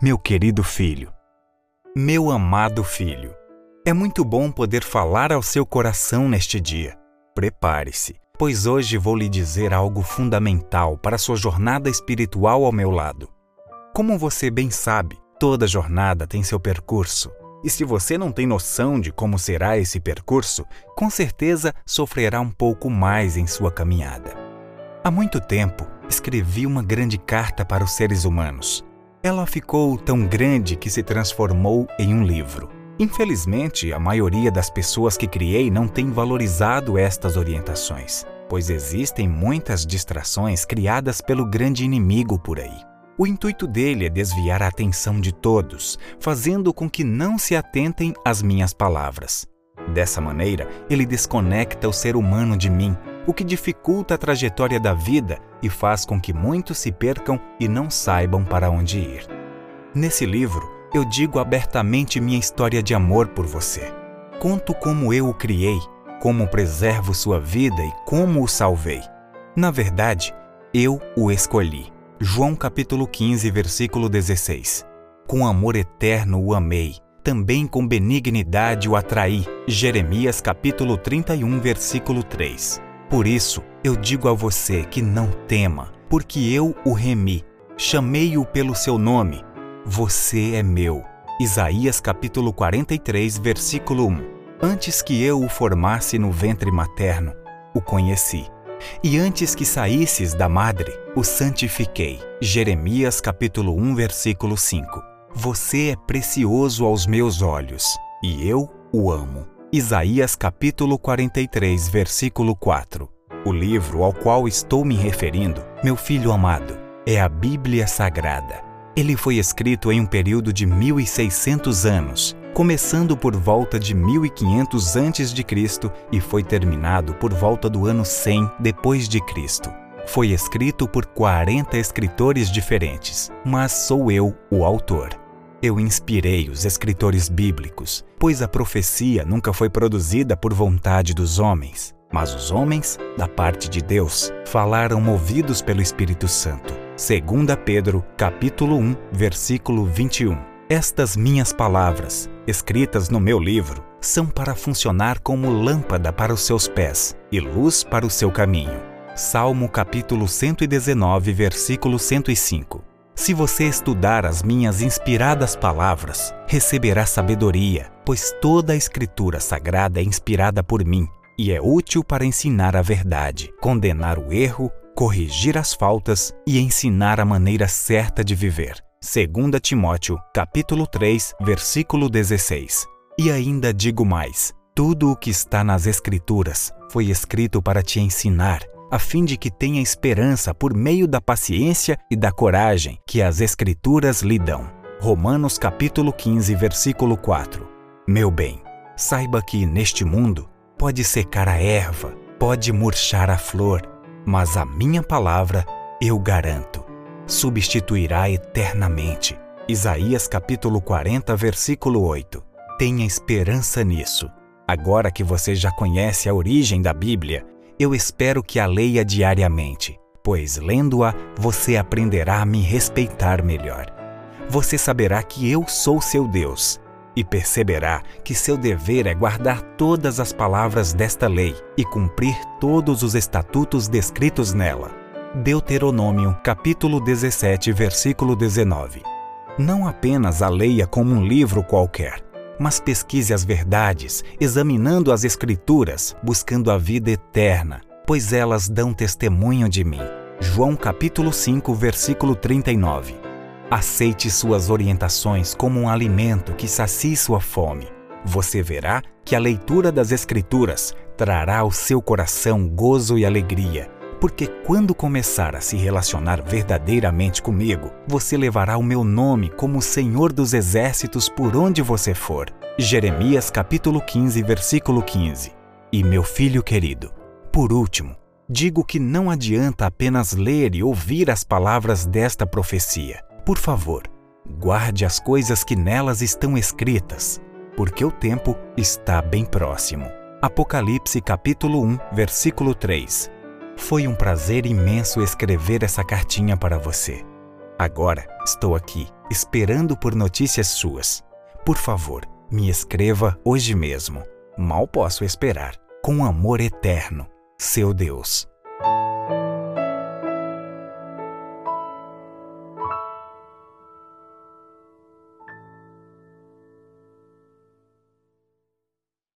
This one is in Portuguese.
Meu querido filho, meu amado filho, é muito bom poder falar ao seu coração neste dia. Prepare-se, pois hoje vou lhe dizer algo fundamental para sua jornada espiritual ao meu lado. Como você bem sabe, toda jornada tem seu percurso. E se você não tem noção de como será esse percurso, com certeza sofrerá um pouco mais em sua caminhada. Há muito tempo, escrevi uma grande carta para os seres humanos. Ela ficou tão grande que se transformou em um livro. Infelizmente, a maioria das pessoas que criei não tem valorizado estas orientações, pois existem muitas distrações criadas pelo grande inimigo por aí. O intuito dele é desviar a atenção de todos, fazendo com que não se atentem às minhas palavras. Dessa maneira, ele desconecta o ser humano de mim, o que dificulta a trajetória da vida e faz com que muitos se percam e não saibam para onde ir. Nesse livro, eu digo abertamente minha história de amor por você. Conto como eu o criei, como preservo sua vida e como o salvei. Na verdade, eu o escolhi. João capítulo 15, versículo 16. Com amor eterno o amei, também com benignidade o atraí. Jeremias capítulo 31, versículo 3. Por isso, eu digo a você que não tema, porque eu o remi, chamei-o pelo seu nome, você é meu. Isaías capítulo 43, versículo 1. Antes que eu o formasse no ventre materno, o conheci. E antes que saísses da madre, o santifiquei. Jeremias capítulo 1, versículo 5. Você é precioso aos meus olhos, e eu o amo. Isaías capítulo 43, versículo 4. O livro ao qual estou me referindo, meu filho amado, é a Bíblia Sagrada. Ele foi escrito em um período de 1600 anos, começando por volta de 1500 a.C. e foi terminado por volta do ano 100 depois de Cristo. Foi escrito por 40 escritores diferentes, mas sou eu o autor. Eu inspirei os escritores bíblicos, pois a profecia nunca foi produzida por vontade dos homens, mas os homens, da parte de Deus, falaram movidos pelo Espírito Santo. 2 Pedro, capítulo 1, versículo 21. Estas minhas palavras, escritas no meu livro, são para funcionar como lâmpada para os seus pés e luz para o seu caminho. Salmo capítulo 119, versículo 105. Se você estudar as minhas inspiradas palavras, receberá sabedoria, pois toda a escritura sagrada é inspirada por mim e é útil para ensinar a verdade, condenar o erro, corrigir as faltas e ensinar a maneira certa de viver. 2 Timóteo, capítulo 3, versículo 16. E ainda digo mais: tudo o que está nas escrituras foi escrito para te ensinar, a fim de que tenha esperança por meio da paciência e da coragem que as escrituras lhe dão. Romanos capítulo 15, versículo 4. Meu bem, saiba que neste mundo pode secar a erva, pode murchar a flor, mas a minha palavra, eu garanto, substituirá eternamente. Isaías capítulo 40, versículo 8. Tenha esperança nisso. Agora que você já conhece a origem da Bíblia, eu espero que a leia diariamente, pois lendo-a você aprenderá a me respeitar melhor. Você saberá que eu sou seu Deus e perceberá que seu dever é guardar todas as palavras desta lei e cumprir todos os estatutos descritos nela. Deuteronômio, capítulo 17, versículo 19. Não apenas a leia como um livro qualquer, mas pesquise as verdades, examinando as Escrituras, buscando a vida eterna, pois elas dão testemunho de mim. João capítulo 5, versículo 39. Aceite suas orientações como um alimento que sacie sua fome. Você verá que a leitura das Escrituras trará ao seu coração gozo e alegria, porque quando começar a se relacionar verdadeiramente comigo, você levará o meu nome como Senhor dos Exércitos por onde você for. Jeremias capítulo 15, versículo 15. E meu filho querido, por último, digo que não adianta apenas ler e ouvir as palavras desta profecia. Por favor, guarde as coisas que nelas estão escritas, porque o tempo está bem próximo. Apocalipse capítulo 1, versículo 3. Foi um prazer imenso escrever essa cartinha para você. Agora estou aqui esperando por notícias suas. Por favor, me escreva hoje mesmo. Mal posso esperar. Com amor eterno, seu Deus.